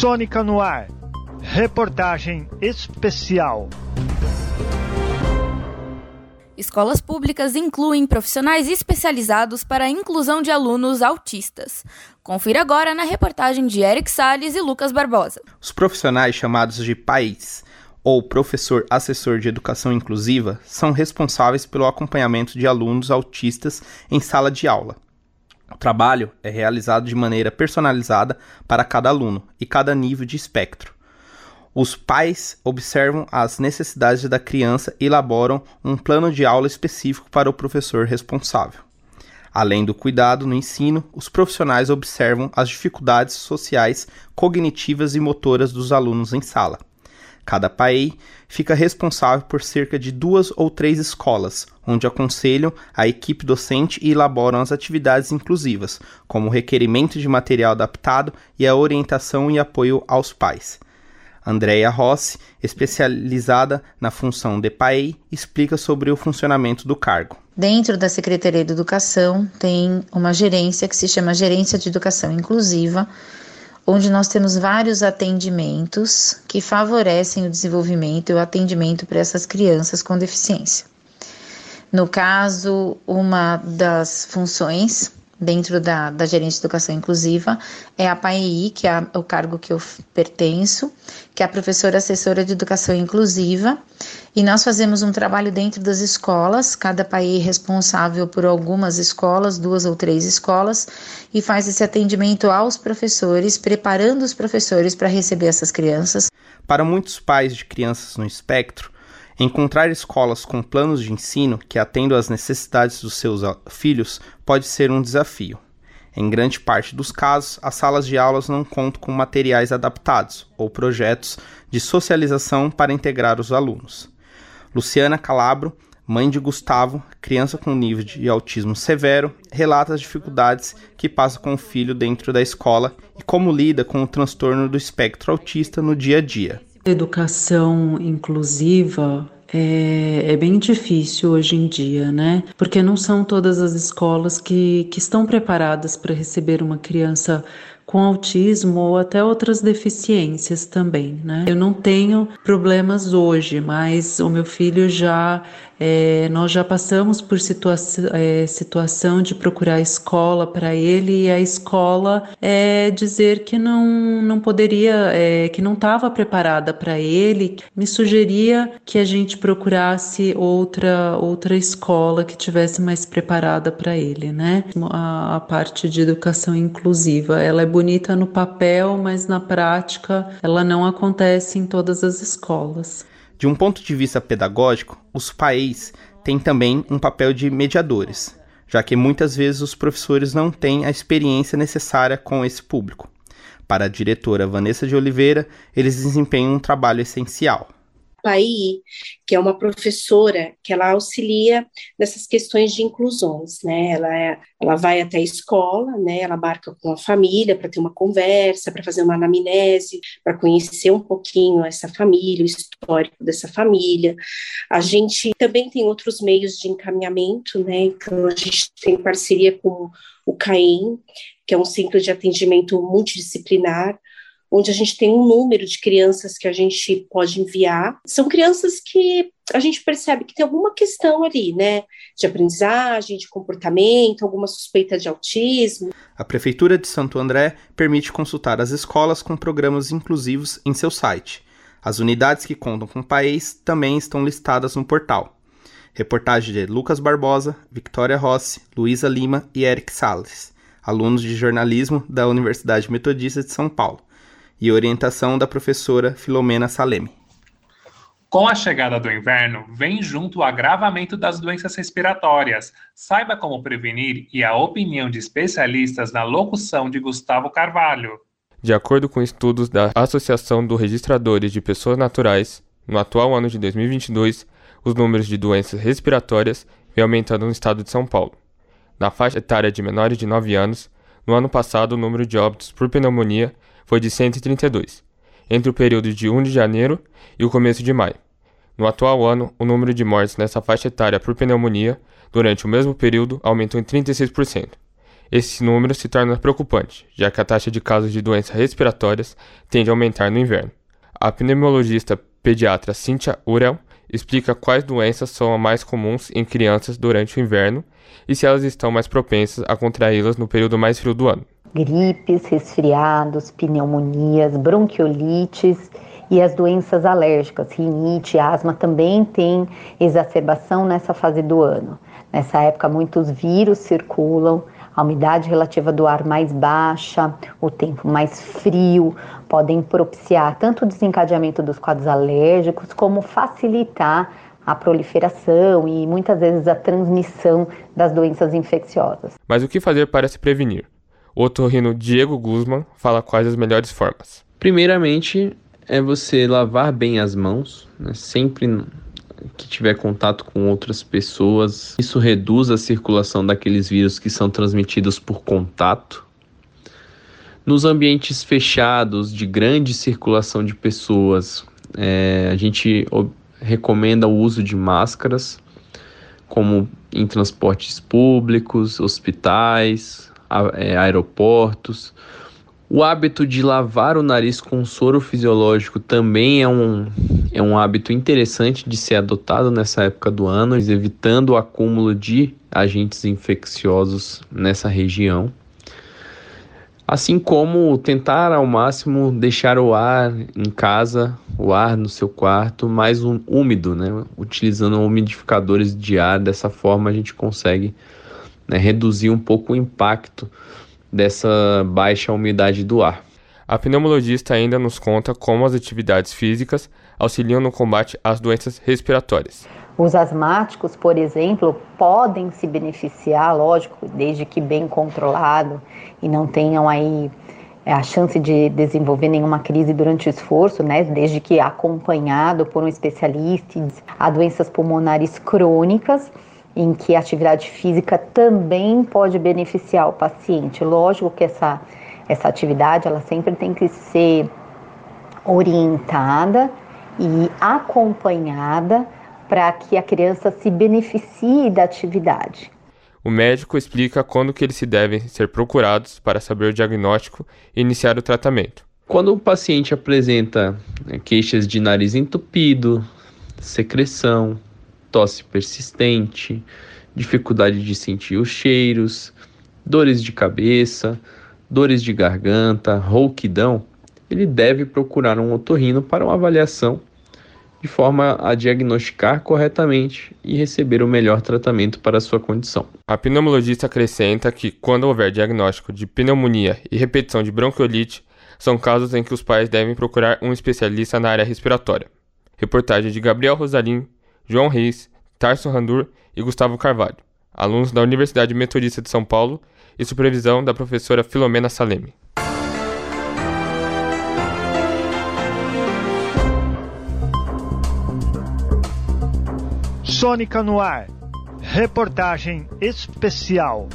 Sônica no ar. Reportagem especial. Escolas públicas incluem profissionais especializados para a inclusão de alunos autistas. Confira agora na reportagem de Eric Salles e Lucas Barbosa. Os profissionais chamados de PAIs, ou professor assessor de educação inclusiva, são responsáveis pelo acompanhamento de alunos autistas em sala de aula. O trabalho é realizado de maneira personalizada para cada aluno e cada nível de espectro. Os pais observam as necessidades da criança e elaboram um plano de aula específico para o professor responsável. Além do cuidado no ensino, os profissionais observam as dificuldades sociais, cognitivas e motoras dos alunos em sala. Cada pai fica responsável por cerca de duas ou três escolas, onde aconselham a equipe docente e elaboram as atividades inclusivas, como o requerimento de material adaptado e a orientação e apoio aos pais. Andrea Rossi, especializada na função de PAEI, explica sobre o funcionamento do cargo. Dentro da Secretaria de Educação tem uma gerência que se chama Gerência de Educação Inclusiva, onde nós temos vários atendimentos que favorecem o desenvolvimento e o atendimento para essas crianças com deficiência. No caso, uma das funções dentro da, da gerência de educação inclusiva é a PAEI, que é o cargo que eu pertenço, que é a professora assessora de educação inclusiva, e nós fazemos um trabalho dentro das escolas, cada PAEI responsável por algumas escolas, duas ou três escolas, e faz esse atendimento aos professores, preparando os professores para receber essas crianças. Para muitos pais de crianças no espectro, Encontrar escolas com planos de ensino que atendam às necessidades dos seus filhos pode ser um desafio. Em grande parte dos casos, as salas de aulas não contam com materiais adaptados ou projetos de socialização para integrar os alunos. Luciana Calabro, mãe de Gustavo, criança com nível de autismo severo, relata as dificuldades que passa com o filho dentro da escola e como lida com o transtorno do espectro autista no dia a dia. Educação inclusiva é, é, bem difícil hoje em dia, né? Porque não são todas as escolas que, que estão preparadas para receber uma criança com autismo ou até outras deficiências também, né? Eu não tenho problemas hoje, mas o meu filho já é, nós já passamos por situa é, situação de procurar escola para ele e a escola é, dizer que não, não poderia, é, que não estava preparada para ele, me sugeria que a gente procurasse outra, outra escola que tivesse mais preparada para ele, né? A, a parte de educação inclusiva, ela é bonita no papel, mas na prática ela não acontece em todas as escolas. De um ponto de vista pedagógico, os pais têm também um papel de mediadores, já que muitas vezes os professores não têm a experiência necessária com esse público. Para a diretora Vanessa de Oliveira, eles desempenham um trabalho essencial. Pai, que é uma professora que ela auxilia nessas questões de inclusões, né? Ela, é, ela vai até a escola, né? Ela marca com a família para ter uma conversa, para fazer uma anamnese, para conhecer um pouquinho essa família, o histórico dessa família. A gente também tem outros meios de encaminhamento, né? Então a gente tem parceria com o CAEM, que é um centro de atendimento multidisciplinar, onde a gente tem um número de crianças que a gente pode enviar. São crianças que a gente percebe que tem alguma questão ali, né? De aprendizagem, de comportamento, alguma suspeita de autismo. A Prefeitura de Santo André permite consultar as escolas com programas inclusivos em seu site. As unidades que contam com país também estão listadas no portal. Reportagem de Lucas Barbosa, Victoria Rossi, Luísa Lima e Eric Salles, alunos de jornalismo da Universidade Metodista de São Paulo e orientação da professora Filomena Saleme. Com a chegada do inverno, vem junto o agravamento das doenças respiratórias. Saiba como prevenir e a opinião de especialistas na locução de Gustavo Carvalho. De acordo com estudos da Associação dos Registradores de Pessoas Naturais, no atual ano de 2022, os números de doenças respiratórias vêm aumentando no estado de São Paulo. Na faixa etária de menores de 9 anos, no ano passado o número de óbitos por pneumonia foi de 132, entre o período de 1 de janeiro e o começo de maio. No atual ano, o número de mortes nessa faixa etária por pneumonia durante o mesmo período aumentou em 36%. Esse número se torna preocupante, já que a taxa de casos de doenças respiratórias tende a aumentar no inverno. A pneumologista pediatra Cynthia Urel explica quais doenças são as mais comuns em crianças durante o inverno e se elas estão mais propensas a contraí-las no período mais frio do ano. Gripes, resfriados, pneumonias, bronquiolites e as doenças alérgicas, rinite, asma também tem exacerbação nessa fase do ano. Nessa época, muitos vírus circulam, a umidade relativa do ar mais baixa, o tempo mais frio, podem propiciar tanto o desencadeamento dos quadros alérgicos, como facilitar a proliferação e muitas vezes a transmissão das doenças infecciosas. Mas o que fazer para se prevenir? O otorrino Diego Guzman fala quais as melhores formas. Primeiramente, é você lavar bem as mãos, né? sempre que tiver contato com outras pessoas. Isso reduz a circulação daqueles vírus que são transmitidos por contato. Nos ambientes fechados, de grande circulação de pessoas, é, a gente recomenda o uso de máscaras, como em transportes públicos, hospitais, é, aeroportos. O hábito de lavar o nariz com soro fisiológico também é um, é um hábito interessante de ser adotado nessa época do ano, evitando o acúmulo de agentes infecciosos nessa região. Assim como tentar ao máximo deixar o ar em casa, o ar no seu quarto mais um, úmido, né? utilizando umidificadores de ar. Dessa forma a gente consegue né, reduzir um pouco o impacto dessa baixa umidade do ar. A pneumologista ainda nos conta como as atividades físicas auxiliam no combate às doenças respiratórias. Os asmáticos, por exemplo, podem se beneficiar, lógico, desde que bem controlado e não tenham aí é, a chance de desenvolver nenhuma crise durante o esforço, né? Desde que acompanhado por um especialista. Há doenças pulmonares crônicas em que a atividade física também pode beneficiar o paciente. Lógico que essa, essa atividade ela sempre tem que ser orientada e acompanhada para que a criança se beneficie da atividade. O médico explica quando que eles se devem ser procurados para saber o diagnóstico e iniciar o tratamento. Quando o paciente apresenta né, queixas de nariz entupido, secreção, tosse persistente, dificuldade de sentir os cheiros, dores de cabeça, dores de garganta, rouquidão, ele deve procurar um otorrino para uma avaliação de forma a diagnosticar corretamente e receber o melhor tratamento para a sua condição. A pneumologista acrescenta que, quando houver diagnóstico de pneumonia e repetição de bronquiolite, são casos em que os pais devem procurar um especialista na área respiratória. Reportagem de Gabriel Rosalim João Reis, Tarso Randur e Gustavo Carvalho, alunos da Universidade Metodista de São Paulo e supervisão da professora Filomena Saleme. Sônica no ar. Reportagem especial.